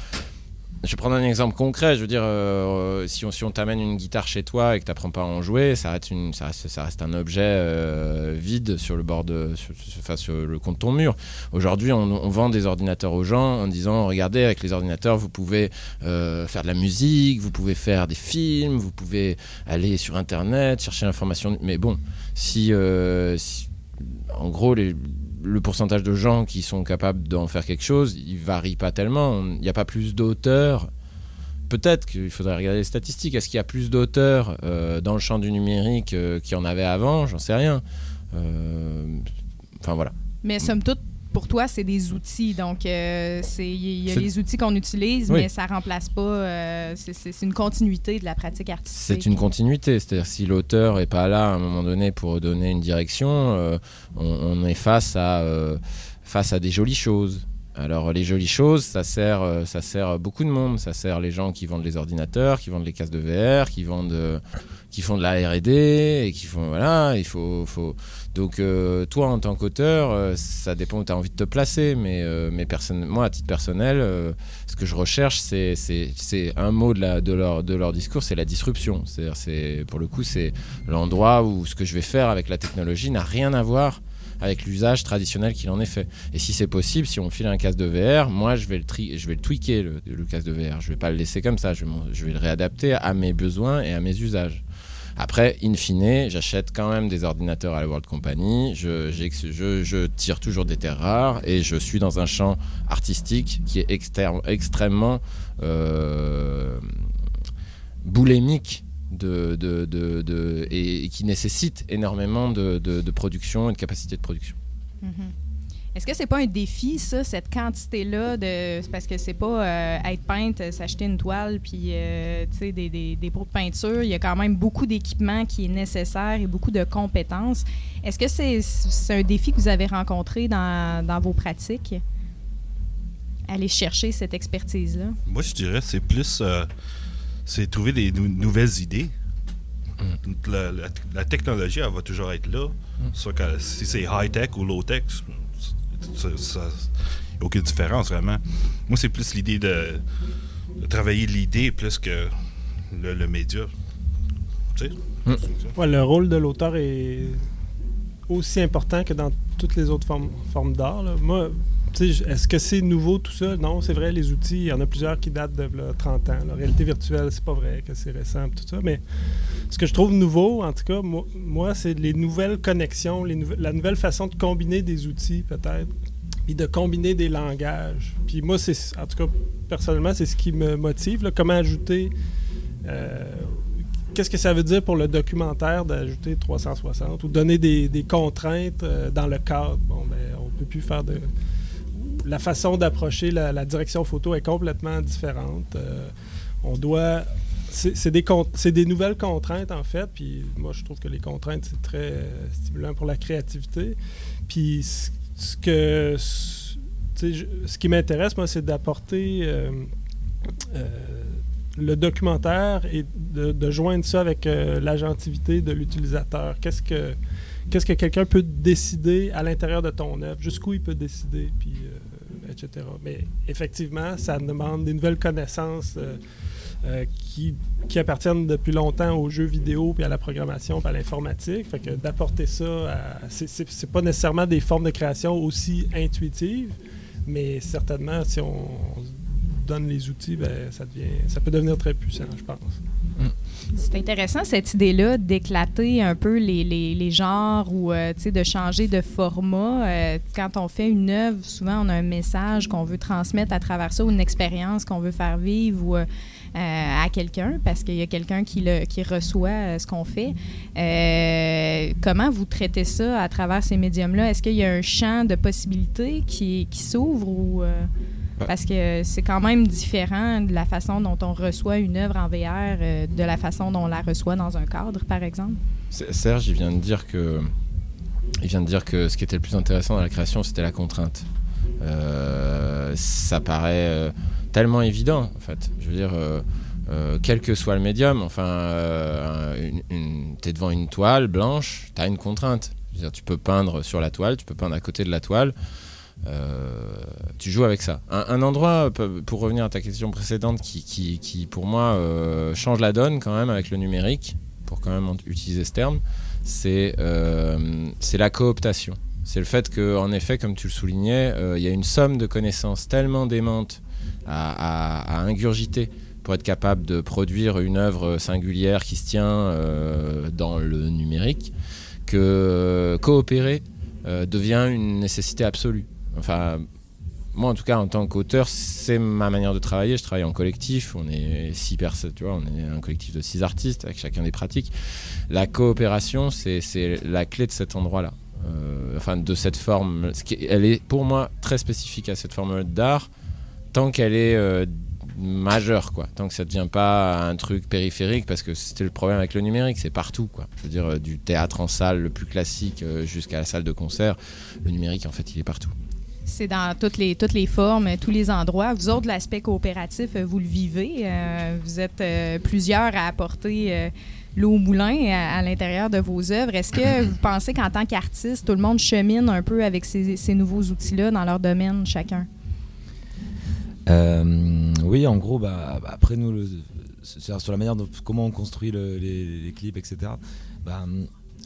Je vais prendre un exemple concret. Je veux dire, euh, si on, t'amène une guitare chez toi et que tu n'apprends pas à en jouer, ça reste, un objet euh, vide sur le bord de, enfin, sur le compte de ton mur. Aujourd'hui, on, vend des ordinateurs aux gens en disant, regardez, avec les ordinateurs, vous pouvez euh, faire de la musique, vous pouvez faire des films, vous pouvez aller sur Internet, chercher l'information. Mais bon, si- en gros, les, le pourcentage de gens qui sont capables d'en faire quelque chose, il varie pas tellement. Il n'y a pas plus d'auteurs. Peut-être qu'il faudrait regarder les statistiques. Est-ce qu'il y a plus d'auteurs euh, dans le champ du numérique euh, qu'il y en avait avant? J'en sais rien. Euh, Enfin voilà. Mais somme toute, pour toi, c'est des outils. Donc, euh, c'est- il y a les outils qu'on utilise, Oui. mais ça remplace pas. euh, c'est- une continuité de la pratique artistique. C'est une continuité, c'est-à-dire si l'auteur est pas là à un moment donné pour donner une direction, euh, on, on est face à, face à des jolies choses. Alors les jolies choses, ça sert, euh, ça sert beaucoup de monde. Ça sert les gens qui vendent les ordinateurs, qui vendent les casques de VR, qui vendent, euh, qui font de la R&D et qui font voilà. Il faut, faut... donc euh, toi en tant qu'auteur, ça dépend où tu as envie de te placer, mais, moi à titre personnel, ce que je recherche, c'est, c'est, c'est un mot de, la, de, leur, de leur discours, c'est la disruption. C'est-à-dire, c'est, pour le coup, c'est l'endroit où ce que je vais faire avec la technologie n'a rien à voir avec l'usage traditionnel qu'il en est fait. Et si c'est possible, si on file un casque de VR, moi, je vais le, tri- je vais le tweaker, le, le casque de VR. Je vais pas le laisser comme ça. Je vais, le réadapter à mes besoins et à mes usages. Après, in fine, j'achète quand même des ordinateurs à la World Company, je, tire toujours des terres rares et je suis dans un champ artistique qui est extrêmement euh, boulémique de, de- de- de- et, et qui nécessite énormément de, de- de production et de capacité de production. Mhm. Est-ce que c'est pas un défi, ça, cette quantité-là de. c'est Parce que c'est pas euh, être peintre, euh, s'acheter une toile, puis euh, tu sais, des, des, des pots de peinture. Il y a quand même beaucoup d'équipement qui est nécessaire et beaucoup de compétences. Est-ce que c'est c'est un défi que vous avez rencontré dans, dans vos pratiques? Aller chercher cette expertise-là? Moi, je dirais c'est plus. euh, c'est trouver des nou- nouvelles idées. La, la- la technologie, elle va toujours être là. Que si c'est high-tech ou low-tech, ça- n'y a aucune différence vraiment. Moi, c'est plus l'idée de, de travailler l'idée plus que le, le média. Tu sais? Mm. Ouais, le rôle de l'auteur est aussi important que dans toutes les autres formes, formes d'art. Moi, est-ce que c'est nouveau tout ça? Non, c'est vrai, les outils, il y en a plusieurs qui datent de là, 30 ans. La réalité virtuelle, c'est pas vrai que c'est récent, tout ça. Mais ce que je trouve nouveau, en tout cas, moi, c'est les nouvelles connexions, la nouvelle façon de combiner des outils, peut-être, puis de combiner des langages. Puis moi, c'est, en tout cas, personnellement, c'est ce qui me motive. comment ajouter. euh, Qu'est-ce que ça veut dire pour le documentaire d'ajouter 360 ou donner des, contraintes euh, dans le cadre? Bon, ben, on peut plus faire de. La façon d'approcher la, direction photo est complètement différente. Euh, on doit. C'est des, nouvelles contraintes, en fait. Puis moi, je trouve que les contraintes, c'est très euh, stimulant pour la créativité. Puis ce que. ce- qui m'intéresse, moi, c'est d'apporter. euh, le documentaire et de, joindre ça avec l'agentivité de l'utilisateur. Qu'est-ce que quelqu'un peut décider à l'intérieur de ton œuvre, jusqu'où il peut décider, puis Mais effectivement, ça demande des nouvelles connaissances euh, euh, qui, qui appartiennent depuis longtemps aux jeux vidéo, puis à la programmation, puis à l'informatique. Fait que d'apporter ça, c'est- pas nécessairement des formes de création aussi intuitives, mais certainement, si on, donne les outils, ben, ça, devient, ça peut devenir très puissant, je pense. C'est intéressant cette idée-là d'éclater un peu les, les, les genres ou euh, de changer de format. Euh, quand on fait une œuvre, souvent on a un message qu'on veut transmettre à travers ça ou une expérience qu'on veut faire vivre euh, à quelqu'un parce qu'il y a quelqu'un qui, qui reçoit euh, ce qu'on fait. Comment vous traitez ça à travers ces médiums-là? Est-ce qu'il y a un champ de possibilités qui, qui s'ouvre ou... Ouais. parce que c'est quand même différent de la façon dont on reçoit une œuvre en VR euh, de la façon dont on la reçoit dans un cadre, par exemple. Serge, il vient de dire que, il vient de dire que ce qui était le plus intéressant dans la création, c'était la contrainte. Euh, ça paraît euh, tellement évident, en fait. Je veux dire, euh, quel que soit le médium, enfin, euh, t'es devant une toile blanche, t'as une contrainte. Dire, tu peux peindre sur la toile, tu peux peindre à côté de la toile. Euh, tu joues avec ça. Un, endroit, pe- pour revenir à ta question précédente, qui, pour moi euh, change la donne quand même avec le numérique, pour quand même utiliser ce terme, c'est euh, la cooptation. C'est le fait que, en effet, comme tu le soulignais, euh, il y a une somme de connaissances tellement démente à, ingurgiter pour être capable de produire une œuvre singulière qui se tient euh, dans le numérique que euh, coopérer euh, devient une nécessité absolue. Enfin, moi en tout cas en tant qu'auteur, c'est ma manière de travailler. Je travaille en collectif. On est six personnes, tu vois, on est un collectif de six artistes avec chacun des pratiques. La coopération, c'est la clé de cet endroit-là. Euh, enfin, de cette forme. Ce qui, elle est pour moi très spécifique à cette forme d'art, tant qu'elle est euh, majeure, quoi. Tant que ça ne devient pas un truc périphérique, parce que c'était le problème avec le numérique, c'est partout, quoi. Je veux dire, euh, du théâtre en salle le plus classique jusqu'à la salle de concert, le numérique, en fait, il est partout. C'est dans toutes les, toutes les formes, tous les endroits. Vous autres, l'aspect coopératif, euh, vous le vivez. Euh, vous êtes euh, plusieurs à apporter l'eau au moulin à, l'intérieur de vos œuvres. Est-ce que vous pensez qu'en tant qu'artiste, tout le monde chemine un peu avec ces, ces nouveaux outils-là dans leur domaine, chacun? Oui, en gros, bah, bah, après nous, sur la manière dont comment on construit le- les, les clips, etc. Bah,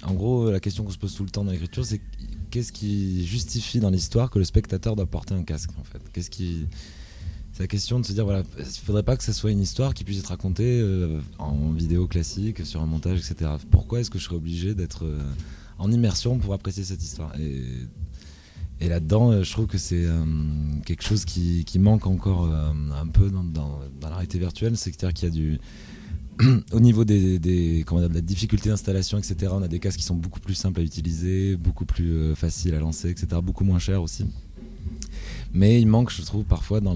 en gros, la question qu'on se pose tout le temps dans l'écriture, c'est qu'est-ce qui justifie dans l'histoire que le spectateur doit porter un casque, en fait? Qu'est-ce qui c'est la question de se dire voilà, il faudrait pas que ce soit une histoire qui puisse être racontée euh, en vidéo classique, sur un montage, etc. Pourquoi est-ce que je serais obligé d'être euh, en immersion pour apprécier cette histoire? Et là-dedans, euh, je trouve que c'est quelque chose qui, manque encore un peu dans, dans, dans la réalité virtuelle. C'est-à-dire qu'il y a du. Au niveau des, comment dire, de la difficulté d'installation, etc., on a des casques qui sont beaucoup plus simples à utiliser, beaucoup plus euh, faciles à lancer, etc., beaucoup moins chers aussi. Mais il manque, je trouve, parfois dans,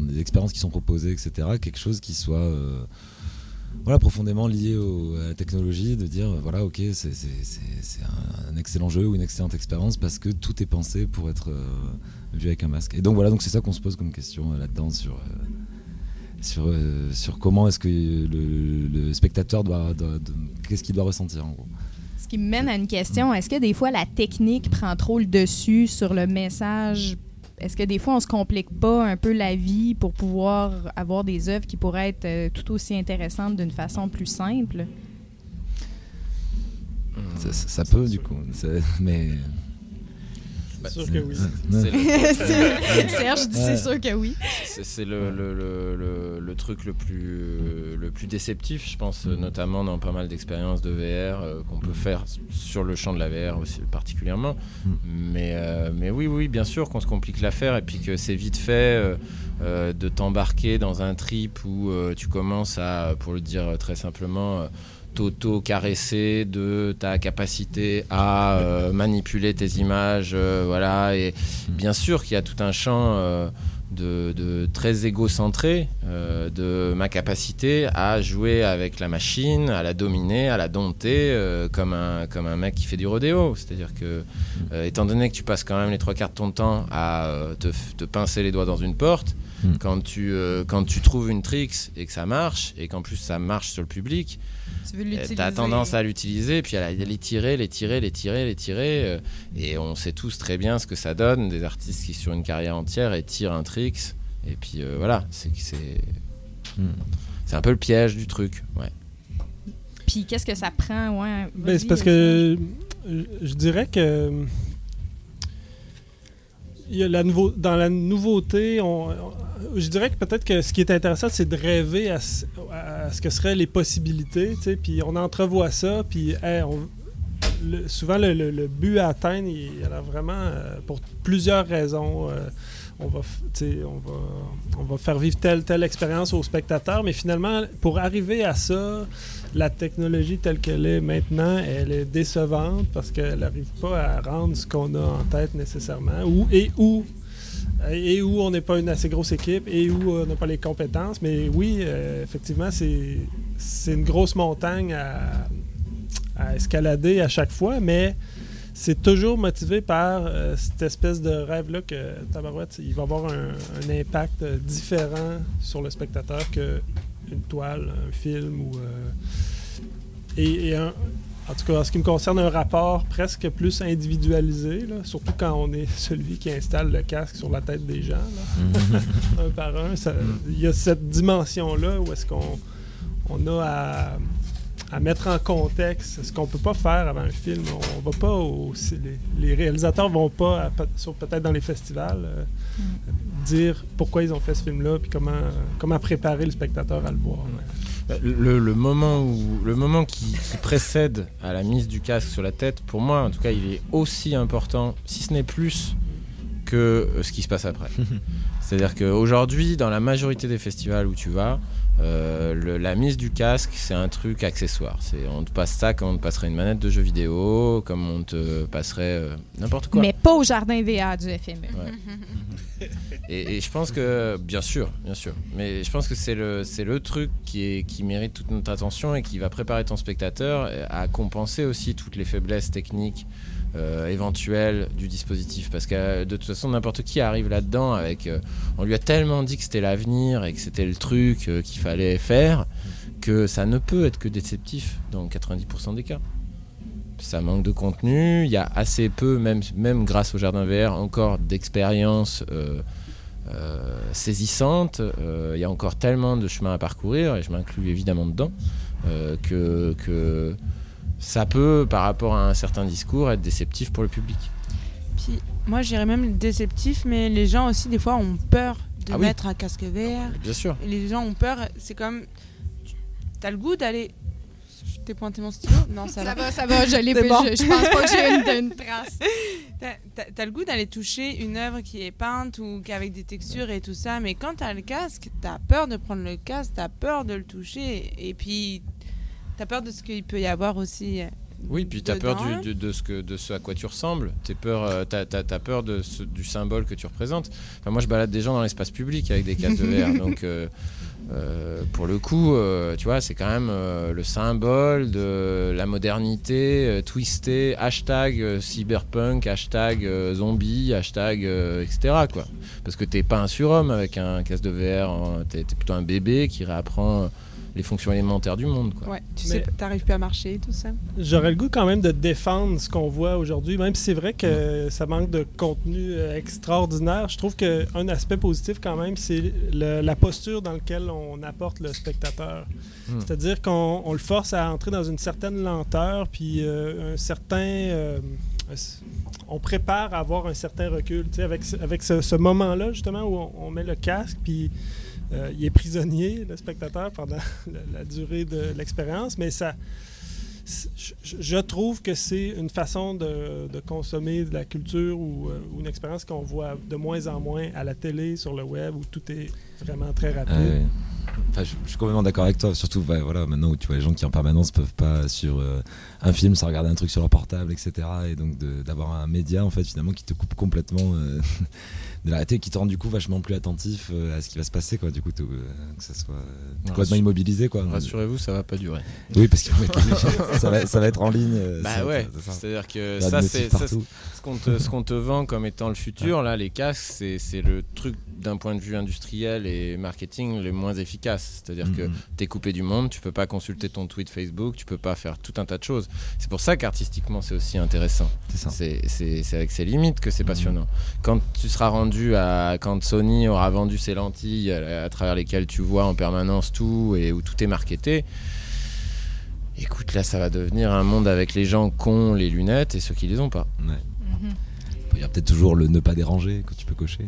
des expériences qui sont proposées, etc., quelque chose qui soit euh, voilà, profondément lié à la technologie, de dire, voilà, ok, c'est un, excellent jeu ou une excellente expérience parce que tout est pensé pour être euh, vu avec un masque. Et donc voilà, donc c'est ça qu'on se pose comme question là-dedans sur, sur, euh, sur comment est-ce que le, le spectateur doit, qu'est-ce qu'il doit ressentir en gros. Ce qui me mène à une question. Est-ce que des fois, la technique prend trop le dessus sur le message? Est-ce que des fois, on se complique pas un peu la vie pour pouvoir avoir des œuvres qui pourraient être euh, tout aussi intéressantes d'une façon plus simple? Ça, ça- ça peut du coup, mais Bah, sûr que oui. C'est le- C'est- Serge dit Ouais. c'est sûr que oui. C'est le, truc le plus, le plus déceptif, je pense, Mhm. notamment dans pas mal d'expériences de VR euh, qu'on peut faire sur le champ de la VR aussi particulièrement. Mais, euh, mais oui, oui, bien sûr qu'on se complique l'affaire et puis que c'est vite fait euh, euh, de t'embarquer dans un trip où euh, tu commences à, pour le dire très simplement, euh, t'auto-caresser de ta capacité à euh, manipuler tes images, euh, voilà. Et bien sûr qu'il y a tout un champ euh, de, très égocentré de ma capacité à jouer avec la machine, à la dominer, à la dompter comme, un, comme un mec qui fait du rodéo. C'est-à-dire que, étant donné que tu passes quand même les trois quarts de ton temps à te pincer les doigts dans une porte, Mm. quand, tu, euh, quand tu trouves une tricks et que ça marche, et qu'en plus ça marche sur le public, Tu l'utiliser. T'as tendance à l'utiliser, puis à la- les tirer, les tirer, les tirer, les tirer. euh, et on sait tous très bien ce que ça donne, des artistes qui, sur une carrière entière, et tirent un tricks. Et puis euh, voilà, c'est. Mm. C'est un peu le piège du truc. Ouais. Puis qu'est-ce que ça prend, ouais? Ben, c'est parce que je dirais que la nouveau, dans la nouveauté, on, je dirais que peut-être que ce qui est intéressant, c'est de rêver à, à ce que seraient les possibilités, tu sais, puis on entrevoit ça, puis on- le- souvent le, le- but à atteindre, il y a vraiment euh, pour plusieurs raisons. euh, on va, faire vivre telle, telle expérience aux spectateurs, mais finalement, pour arriver à ça, la technologie telle qu'elle est maintenant, elle est décevante parce qu'elle n'arrive pas à rendre ce qu'on a en tête nécessairement. Ou, et où on n'est pas une assez grosse équipe et où on n'a pas les compétences. Mais oui, euh, effectivement, c'est c'est une grosse montagne à, à escalader à chaque fois, mais c'est toujours motivé par euh, cette espèce de rêve-là que Tabarouette, il va avoir un, un impact euh, différent sur le spectateur que une toile, un film ou. euh, et, et un- en tout cas, en ce qui me concerne, un rapport presque plus individualisé, là, surtout quand on est celui qui installe le casque sur la tête des gens, là, un par un. ça- Il y a cette dimension-là où est-ce qu'on on a à, à mettre en contexte ce qu'on peut pas faire avant un film. On va pas au, les, les réalisateurs vont pas, à sur- peut-être dans les festivals, euh, dire pourquoi ils ont fait ce film-là, puis comment, comment préparer le spectateur à le voir. Le, le moment, où, le moment qui, qui précède à la mise du casque sur la tête, pour moi, en tout cas, il est aussi important, si ce n'est plus, que euh, ce qui se passe après. C'est-à-dire qu'aujourd'hui, dans la majorité des festivals où tu vas, euh, le- la mise du casque, c'est un truc accessoire. C'est, on te passe ça comme on te passerait une manette de jeu vidéo, comme on te passerait euh, n'importe quoi. Mais pas au jardin VA du FME. Ouais. Et, et je pense que, bien sûr, bien sûr, mais je pense que c'est le, c'est le truc qui, est, qui mérite toute notre attention et qui va préparer ton spectateur à compenser aussi toutes les faiblesses techniques euh, éventuelles du dispositif. Parce que euh, de toute façon, n'importe qui arrive là-dedans avec. euh, on lui a tellement dit que c'était l'avenir et que c'était le truc euh, qu'il fallait faire que ça ne peut être que déceptif dans 90% des cas. Ça manque de contenu, il y a assez peu, même, même grâce au Jardin VR, encore d'expériences saisissantes. Il y a encore tellement de chemin à parcourir, et je m'inclus évidemment dedans, que, que ça peut, par rapport à un certain discours, être déceptif pour le public. Puis moi, j'irais même déceptif, mais les gens aussi, des fois, ont peur de Ah oui. mettre un casque vert. Bien sûr. Et les gens ont peur. C'est comme. T'as le goût d'aller. Je t'ai pointé mon stylo? Non, ça, Ça va. va, ça va, je l'ai je, bon. je pense pas que j'ai une, une trace. T'as le goût d'aller toucher une œuvre qui est peinte ou qui avec des textures et tout ça, mais quand t'as le casque, t'as peur de prendre le casque, t'as peur de le toucher, et puis t'as peur de ce qu'il peut y avoir aussi. euh, Oui, puis tu as peur du- de, ce que, de ce à quoi tu ressembles. Tu as, peur de ce- du symbole que tu représentes. Enfin, moi, je balade des gens dans l'espace public avec des casques de verre. donc, euh, euh, pour le coup, euh, tu vois, c'est quand même euh, le symbole de la modernité euh, twistée. Hashtag euh, cyberpunk, hashtag euh, zombie, hashtag euh, etc. Quoi. Parce que t'es pas un surhomme avec un casque de VR. hein. T'es es plutôt un bébé qui réapprend euh, les fonctions élémentaires du monde. Quoi. Ouais, tu sais, t'arrives plus à marcher et tout ça. J'aurais le goût quand même de défendre ce qu'on voit aujourd'hui, même si c'est vrai que ça manque de contenu euh, extraordinaire. Je trouve qu'un aspect positif quand même, c'est la posture dans laquelle on apporte le spectateur. Hmm. C'est-à-dire qu'on on le force à entrer dans une certaine lenteur, puis euh, un certain... euh, on prépare à avoir un certain recul. Tu sais, avec ce, avec ce, ce moment-là, justement, où on, on met le casque, puis euh, il est prisonnier, le spectateur, pendant la, la durée de l'expérience, mais ça. Je, trouve que c'est une façon de, de consommer de la culture ou, euh, ou une expérience qu'on voit de moins en moins à la télé, sur le web, où tout est vraiment très rapide. Je, je suis complètement d'accord avec toi. Surtout, bah, voilà, maintenant où tu vois les gens qui en permanence peuvent pas sur euh, un film sans regarder un truc sur leur portable, etc. Et donc d'avoir un média en fait finalement qui te coupe complètement de la réalité, qui te rend du coup vachement plus attentif euh, à ce qui va se passer, quoi. Du coup, euh, que ça soit euh, complètement Rassure- immobilisé, quoi. Rassurez-vous, ça va pas durer. Oui, parce que ça, va, ça va être en ligne. Bah ouais, être- ça. c'est-à-dire que ça, c'est ce qu'on te, ce qu'on te vend comme étant le futur, là, les casques, c'est c'est le truc d'un point de vue industriel et marketing le moins efficace. C'est-à-dire que Mhm. tu es coupé du monde, tu peux pas consulter ton tweet Facebook, tu peux pas faire tout un tas de choses. C'est pour ça qu'artistiquement, c'est aussi intéressant. C'est. C'est c'est- c'est avec ses limites que c'est Mhm. passionnant. Quand tu seras rendu à. Quand Sony aura vendu ses lentilles à, à travers lesquelles tu vois en permanence tout et où tout est marketé. Écoute, là, ça va devenir un monde avec les gens qui ont les lunettes et ceux qui les ont pas. Ouais. Mhm. Il y a peut-être toujours le ne pas déranger que tu peux cocher.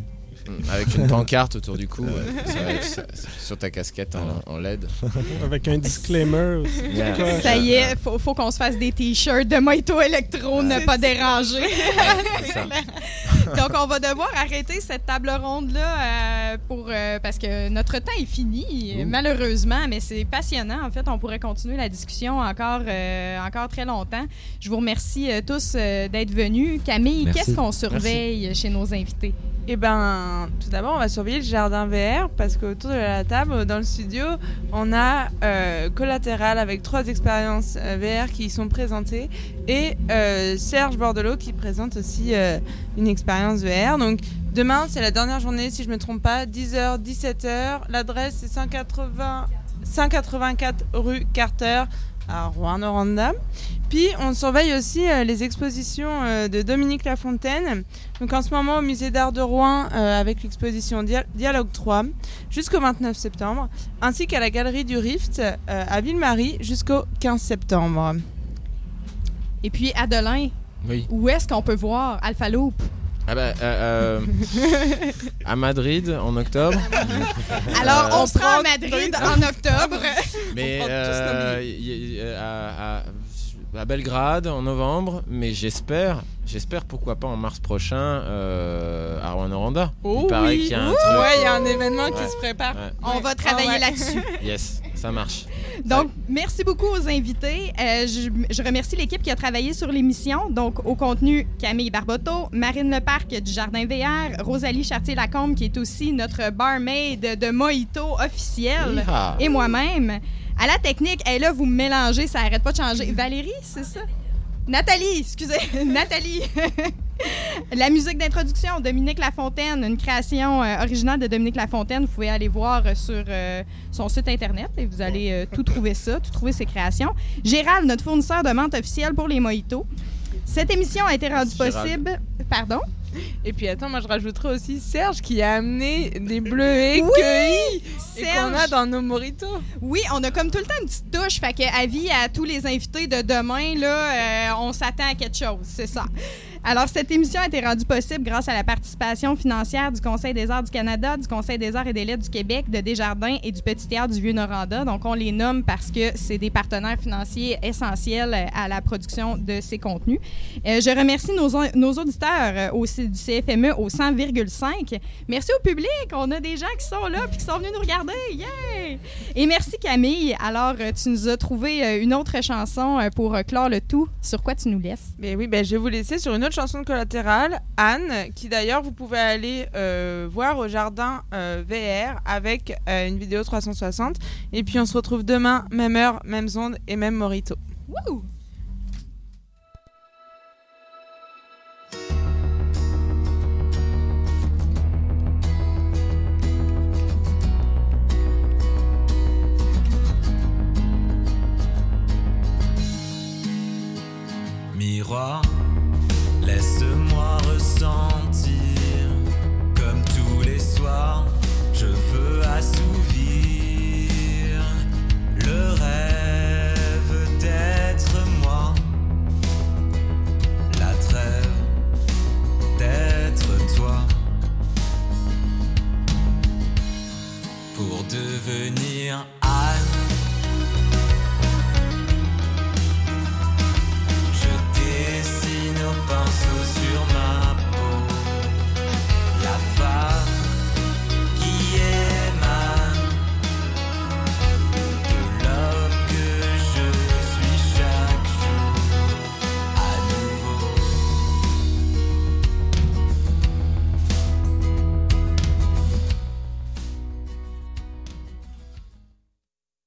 Avec une pancarte autour du cou, ouais. Ça va être ça- sur ta casquette en, en LED. Avec un disclaimer aussi. Yeah. Ça y est, faut, faut qu'on se fasse des t-shirts de Moito Electro, ne pas déranger. Donc, on va devoir arrêter cette table ronde-là euh, pour, euh, parce que notre temps est fini, Ouh. malheureusement, mais c'est passionnant. En fait, on pourrait continuer la discussion encore, euh, encore très longtemps. Je vous remercie euh, tous euh, d'être venus. Camille, qu'est-ce qu'on surveille chez nos invités? Eh ben, tout d'abord, on va surveiller le jardin VR parce qu'autour de la table, dans le studio, on a euh, Collatéral avec trois expériences euh, VR qui y sont présentées et euh, Serge Bordelot qui présente aussi une expérience VR. Donc, demain, c'est la dernière journée, si je ne me trompe pas, 10h, 17h. L'adresse, c'est 180, 184 rue Carter à Rouen-Noranda. Puis on surveille aussi euh, les expositions euh, de Dominique Lafontaine. Donc en ce moment au musée d'art de Rouen euh, avec l'exposition Dia- Dialogue 3 jusqu'au 29 septembre, ainsi qu'à la galerie du Rift à Ville-Marie jusqu'au 15 septembre. Et puis, Adelin, Oui. où est-ce qu'on peut voir Alpha Loop? Ah bah, euh, euh, à Madrid en octobre. Alors, Euh, on sera à Madrid en octobre. Mais euh, y- à, à- à Belgrade en novembre, mais j'espère, j'espère pourquoi pas en mars prochain euh, à Rwanda. Oh Il paraît oui. qu'il y a un truc. Ouais, il y a un événement Ouais. qui se prépare. Ouais. On Ouais. va travailler ouais. là-dessus. Yes, ça marche. Donc, merci beaucoup aux invités. Euh, je, je remercie l'équipe qui a travaillé sur l'émission. Donc, au contenu, Camille Barboteau, Marine Leparc du Jardin VR, Rosalie Chartier-Lacombe, qui est aussi notre barmaid de Mojito officiel, et moi-même. À la technique, et là, vous mélangez, ça arrête pas de changer. Valérie, c'est ça? Nathalie, excusez, Nathalie. La musique d'introduction, Dominique Lafontaine, une création euh, originale de Dominique Lafontaine. Vous pouvez aller voir euh, sur euh, son site internet et vous allez tout trouver ça, tout trouver ses créations. Gérald, notre fournisseur de menthe officiel pour les mojitos. Cette émission a été rendue possible. Pardon? Et puis attends, moi je rajouterais aussi Serge qui a amené des bleuets cueillis et qu'on a dans nos moritos. Oui, on a comme tout le temps une petite touche. Fait que avis à tous les invités de demain, là, euh, on s'attend à quelque chose, c'est ça. Alors, cette émission a été rendue possible grâce à la participation financière du Conseil des arts du Canada, du Conseil des arts et des lettres du Québec, de Desjardins et du Petit Théâtre du Vieux-Noranda. Donc, on les nomme parce que c'est des partenaires financiers essentiels à la production de ces contenus. Euh, je remercie nos, auditeurs euh, au, C- du CFME au 100,5. Merci au public. On a des gens qui sont là puis qui sont venus nous regarder. Yeah! Et merci Camille. Alors, euh, tu nous as trouvé une autre chanson pour clore le tout. Sur quoi tu nous laisses? Mais oui, ben, je vais vous laisser sur une autre chanson de collatéral, Anne, qui d'ailleurs vous pouvez aller euh, voir au jardin euh, VR avec euh, une vidéo 360. Et puis on se retrouve demain, même heure, même onde et même morito. Wouh! Miroir, devenir âne. Je dessine au pinceau.